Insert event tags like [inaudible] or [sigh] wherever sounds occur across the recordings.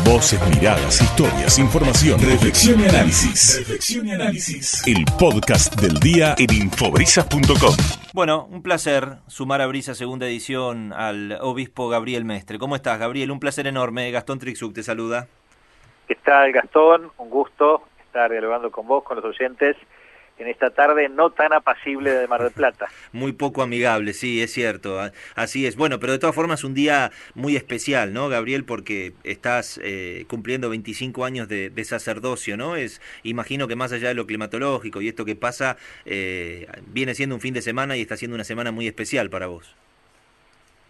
Voces, miradas, historias, información, reflexión y análisis. Reflexión y análisis. El podcast del día en infobrisas.com. Bueno, un placer sumar a Brisa segunda edición al obispo Gabriel Mestre. ¿Cómo estás, Gabriel? Un placer enorme. Gastón Trixuc te saluda. ¿Qué tal, Gastón? Un gusto estar dialogando con vos, con los oyentes en esta tarde no tan apacible de Mar del Plata. [laughs] Muy poco amigable, sí, es cierto, así es. Bueno, pero de todas formas un día muy especial, ¿no, Gabriel? Porque estás eh, cumpliendo 25 años de, sacerdocio, ¿no? Es, imagino que más allá de lo climatológico y esto que pasa, eh, viene siendo un fin de semana y está siendo una semana muy especial para vos.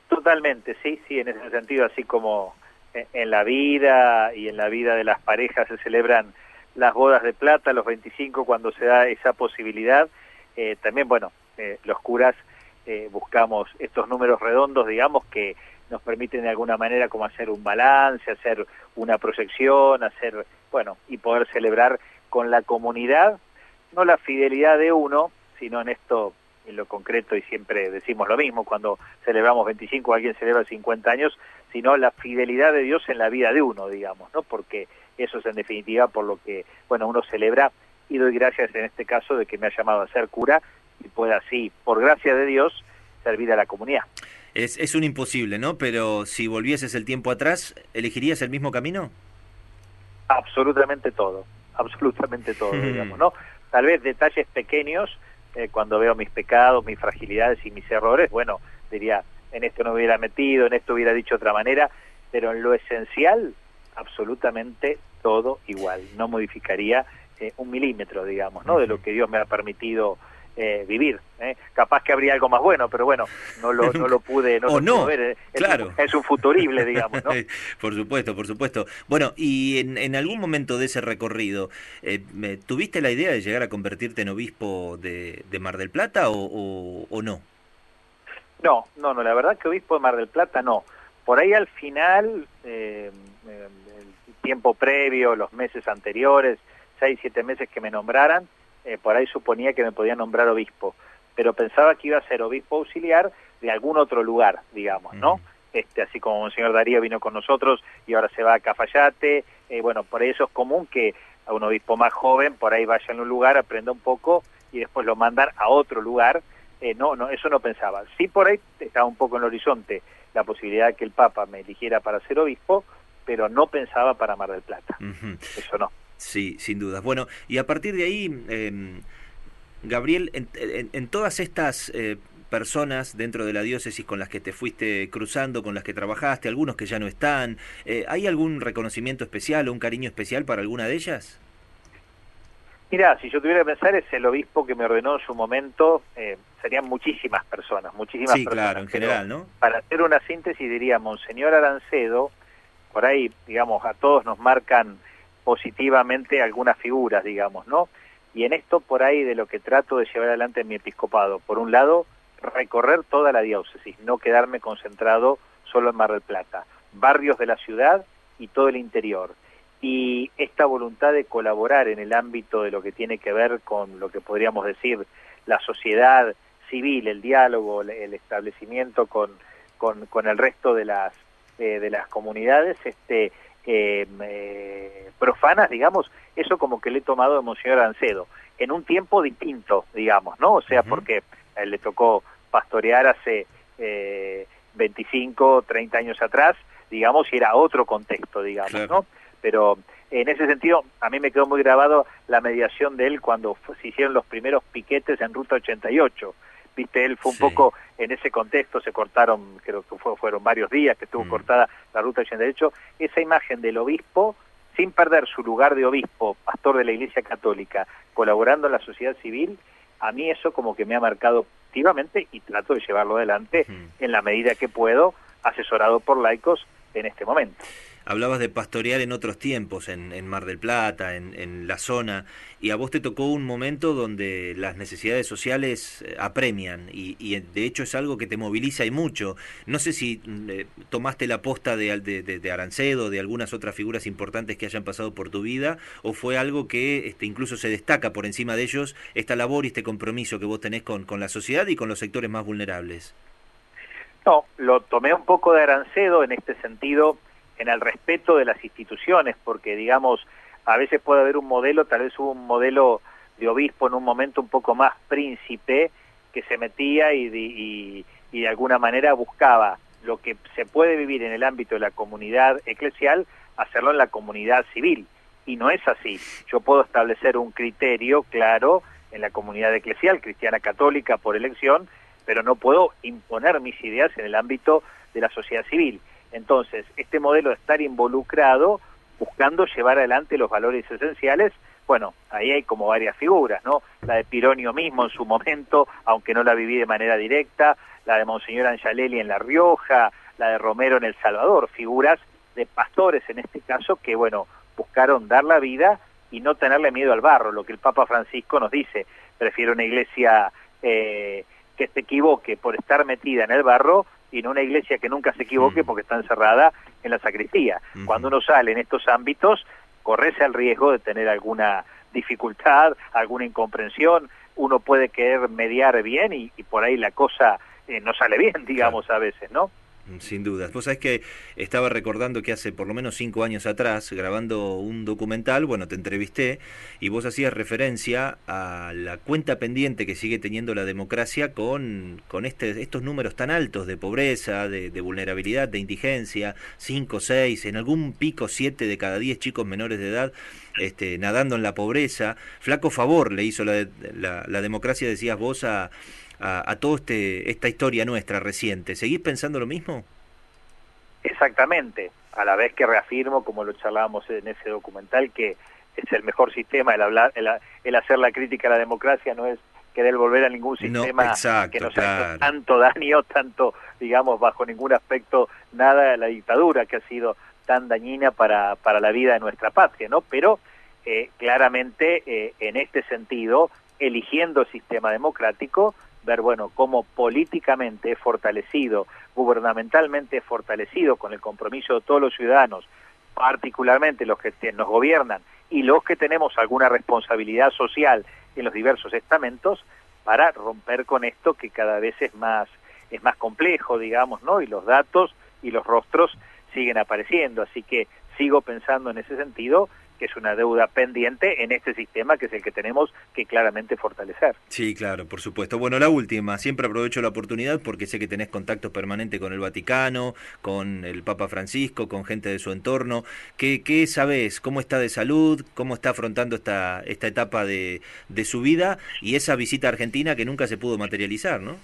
Totalmente, sí, sí, en ese sentido, así como en la vida y en la vida de las parejas se celebran las bodas de plata, los 25 cuando se da esa posibilidad. Eh, también, bueno, eh, los curas eh, buscamos estos números redondos, digamos, que nos permiten de alguna manera como hacer un balance, hacer una proyección, hacer, bueno, y poder celebrar con la comunidad, no la fidelidad de uno, sino en esto, en lo concreto, y siempre decimos lo mismo, cuando celebramos 25, alguien celebra 50 años, sino la fidelidad de Dios en la vida de uno, digamos, ¿no? Porque eso es en definitiva por lo que, bueno, uno celebra y doy gracias en este caso de que me ha llamado a ser cura y pueda así, por gracia de Dios, servir a la comunidad. Es, es un imposible, ¿no? Pero si volvieses el tiempo atrás, ¿elegirías el mismo camino? Absolutamente todo, absolutamente todo, [laughs] digamos, ¿no? Tal vez detalles pequeños, eh, cuando veo mis pecados, mis fragilidades y mis errores, bueno, diría, en esto no hubiera metido, en esto hubiera dicho otra manera, pero en lo esencial, absolutamente todo igual, no modificaría eh, un milímetro, digamos, ¿no? De lo que Dios me ha permitido eh, vivir. ¿eh? Capaz que habría algo más bueno, pero bueno, no lo, no lo pude, no [laughs] no, ver. Es, claro. es un futurible, digamos, ¿no? [laughs] por supuesto, por supuesto. Bueno, y en, en algún momento de ese recorrido, ¿tuviste la idea de llegar a convertirte en obispo de, de Mar del Plata o, o, no? No, no, no, la verdad que obispo de Mar del Plata no. Por ahí al final, eh, el tiempo previo, los meses anteriores, seis, siete meses que me nombraran, eh, por ahí suponía que me podía nombrar obispo, pero pensaba que iba a ser obispo auxiliar de algún otro lugar, digamos, ¿no? Este, así como el señor Darío vino con nosotros y ahora se va a Cafayate, eh, bueno, por eso es común que a un obispo más joven por ahí vaya en un lugar, aprenda un poco y después lo mandan a otro lugar. Eh, no, no, eso no pensaba. Sí por ahí estaba un poco en el horizonte la posibilidad de que el Papa me eligiera para ser obispo, pero no pensaba para Mar del Plata. Eso no. Sí, sin dudas. Bueno, y a partir de ahí, eh, Gabriel, en, todas estas eh, personas dentro de la diócesis con las que te fuiste cruzando, con las que trabajaste, algunos que ya no están, eh, ¿hay algún reconocimiento especial o un cariño especial para alguna de ellas? Mira, si yo tuviera que pensar, es el obispo que me ordenó en su momento, eh, serían muchísimas personas, muchísimas sí, personas. claro, en general, ¿no? Para hacer una síntesis diría, Monseñor Arancedo, por ahí, digamos, a todos nos marcan positivamente algunas figuras, digamos, ¿no? Y en esto, por ahí, de lo que trato de llevar adelante en mi episcopado, por un lado, recorrer toda la diócesis, no quedarme concentrado solo en Mar del Plata, barrios de la ciudad y todo el interior. Y esta voluntad de colaborar en el ámbito de lo que tiene que ver con lo que podríamos decir la sociedad civil, el diálogo, el establecimiento con, con, con el resto de las eh, de las comunidades este, eh, eh, profanas, digamos, eso como que le he tomado de Monseñor Ancedo, en un tiempo distinto, digamos, ¿no? O sea, porque a él le tocó pastorear hace eh, 25, 30 años atrás, digamos, y era otro contexto, digamos, ¿no? Pero en ese sentido, a mí me quedó muy grabado la mediación de él cuando se hicieron los primeros piquetes en Ruta 88, viste, él fue un poco en ese contexto, se cortaron, creo que fue, fueron varios días que estuvo mm. cortada la ruta de hecho esa imagen del obispo, sin perder su lugar de obispo, pastor de la Iglesia Católica, colaborando en la sociedad civil, a mí eso como que me ha marcado activamente y trato de llevarlo adelante mm. en la medida que puedo, asesorado por laicos en este momento hablabas de pastorear en otros tiempos, en, Mar del Plata, en, la zona, y a vos te tocó un momento donde las necesidades sociales eh, apremian, y, de hecho es algo que te moviliza y mucho. No sé si mm, eh, tomaste la posta de, de, de, Arancedo, de algunas otras figuras importantes que hayan pasado por tu vida, o fue algo que este, incluso se destaca por encima de ellos, esta labor y este compromiso que vos tenés con, con la sociedad y con los sectores más vulnerables. No, lo tomé un poco de Arancedo en este sentido en el respeto de las instituciones, porque digamos, a veces puede haber un modelo, tal vez hubo un modelo de obispo en un momento un poco más príncipe, que se metía y, y, y de alguna manera buscaba lo que se puede vivir en el ámbito de la comunidad eclesial, hacerlo en la comunidad civil. Y no es así. Yo puedo establecer un criterio claro en la comunidad eclesial, cristiana católica por elección, pero no puedo imponer mis ideas en el ámbito de la sociedad civil. Entonces, este modelo de estar involucrado, buscando llevar adelante los valores esenciales, bueno, ahí hay como varias figuras, ¿no? La de Pironio mismo en su momento, aunque no la viví de manera directa, la de Monseñor Angelelli en La Rioja, la de Romero en El Salvador, figuras de pastores en este caso que, bueno, buscaron dar la vida y no tenerle miedo al barro, lo que el Papa Francisco nos dice, prefiere una iglesia eh, que se equivoque por estar metida en el barro y no una iglesia que nunca se equivoque porque está encerrada en la sacristía. Cuando uno sale en estos ámbitos, correse el riesgo de tener alguna dificultad, alguna incomprensión, uno puede querer mediar bien y, por ahí la cosa eh, no sale bien, [laughs] digamos, a veces, ¿no? Sin dudas. Vos sabés que estaba recordando que hace por lo menos cinco años atrás, grabando un documental, bueno, te entrevisté y vos hacías referencia a la cuenta pendiente que sigue teniendo la democracia con, con este, estos números tan altos de pobreza, de, vulnerabilidad, de indigencia, cinco, seis, en algún pico siete de cada diez chicos menores de edad este, nadando en la pobreza. Flaco favor le hizo la, la, la democracia, decías vos, a a, a toda este, esta historia nuestra reciente. ¿Seguís pensando lo mismo? Exactamente, a la vez que reafirmo, como lo charlábamos en ese documental, que es el mejor sistema, el, hablar, el, hacer la crítica a la democracia no es querer volver a ningún sistema que nos haga tanto daño, tanto, digamos, bajo ningún aspecto, nada de la dictadura que ha sido tan dañina para, para la vida de nuestra patria, ¿no? Pero eh, claramente eh, en este sentido, eligiendo el sistema democrático, ver, bueno, cómo políticamente fortalecido, gubernamentalmente fortalecido con el compromiso de todos los ciudadanos, particularmente los que nos gobiernan y los que tenemos alguna responsabilidad social en los diversos estamentos, para romper con esto que cada vez es más, es más complejo, digamos, ¿no? Y los datos y los rostros siguen apareciendo, así que sigo pensando en ese sentido que es una deuda pendiente en este sistema que es el que tenemos que claramente fortalecer. Sí, claro, por supuesto. Bueno, la última, siempre aprovecho la oportunidad porque sé que tenés contacto permanente con el Vaticano, con el Papa Francisco, con gente de su entorno. ¿Qué, qué sabés? ¿Cómo está de salud? ¿Cómo está afrontando esta, esta etapa de, de su vida y esa visita a Argentina que nunca se pudo materializar, ¿no?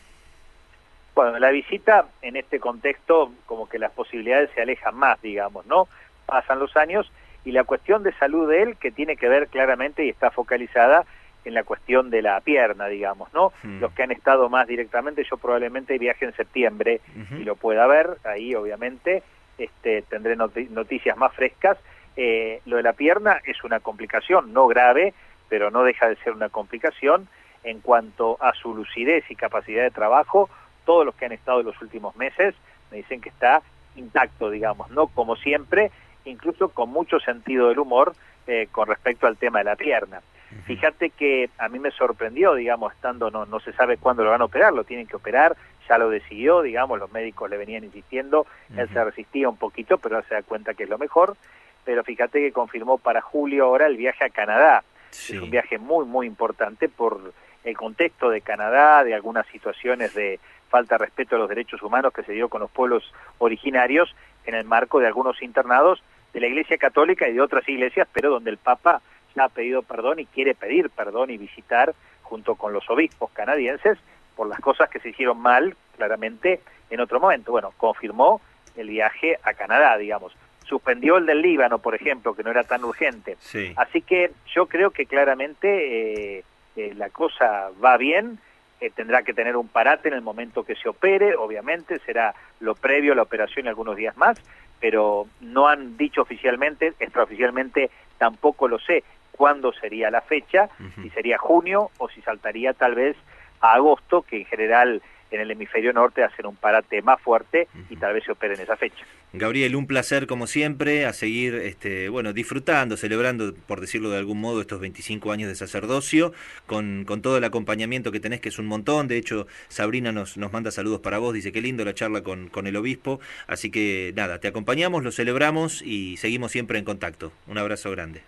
Bueno, la visita en este contexto como que las posibilidades se alejan más, digamos, ¿no? Pasan los años y la cuestión de salud de él que tiene que ver claramente y está focalizada en la cuestión de la pierna, digamos, ¿no? Hmm. Los que han estado más directamente, yo probablemente viaje en septiembre y lo pueda ver, ahí obviamente este, tendré noticias más frescas. Eh, lo de la pierna es una complicación, no grave, pero no deja de ser una complicación. En cuanto a su lucidez y capacidad de trabajo, todos los que han estado en los últimos meses me dicen que está intacto, digamos, ¿no? Como siempre, incluso con mucho sentido del humor eh, con respecto al tema de la pierna. Fíjate que a mí me sorprendió, digamos, estando, no, no se sabe cuándo lo van a operar, lo tienen que operar, ya lo decidió, digamos, los médicos le venían insistiendo, él se resistía un poquito, pero se da cuenta que es lo mejor, pero fíjate que confirmó para julio ahora el viaje a Canadá, es un viaje muy, muy importante por el contexto de Canadá, de algunas situaciones de falta de respeto a los derechos humanos que se dio con los pueblos originarios en el marco de algunos internados de la Iglesia Católica y de otras iglesias, pero donde el Papa ya ha pedido perdón y quiere pedir perdón y visitar junto con los obispos canadienses por las cosas que se hicieron mal, claramente, en otro momento. Bueno, confirmó el viaje a Canadá, digamos. Suspendió el del Líbano, por ejemplo, que no era tan urgente. Así que yo creo que claramente eh, eh, la cosa va bien, eh, tendrá que tener un parate en el momento que se opere, obviamente, será lo previo a la operación y algunos días más, pero no han dicho oficialmente, extraoficialmente tampoco lo sé cuándo sería la fecha, si sería junio o si saltaría tal vez a agosto, que en general en el hemisferio norte hacen un parate más fuerte y tal vez se opere en esa fecha. Gabriel, un placer como siempre, a seguir este, bueno, disfrutando, celebrando, por decirlo de algún modo, estos 25 años de sacerdocio, con, con todo el acompañamiento que tenés, que es un montón. De hecho, Sabrina nos, nos manda saludos para vos, dice que lindo la charla con, con el obispo. Así que nada, te acompañamos, lo celebramos y seguimos siempre en contacto. Un abrazo grande.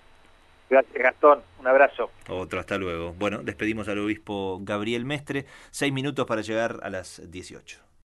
Gracias, Gastón. Un abrazo. Otro, hasta luego. Bueno, despedimos al obispo Gabriel Mestre. Seis minutos para llegar a las 18.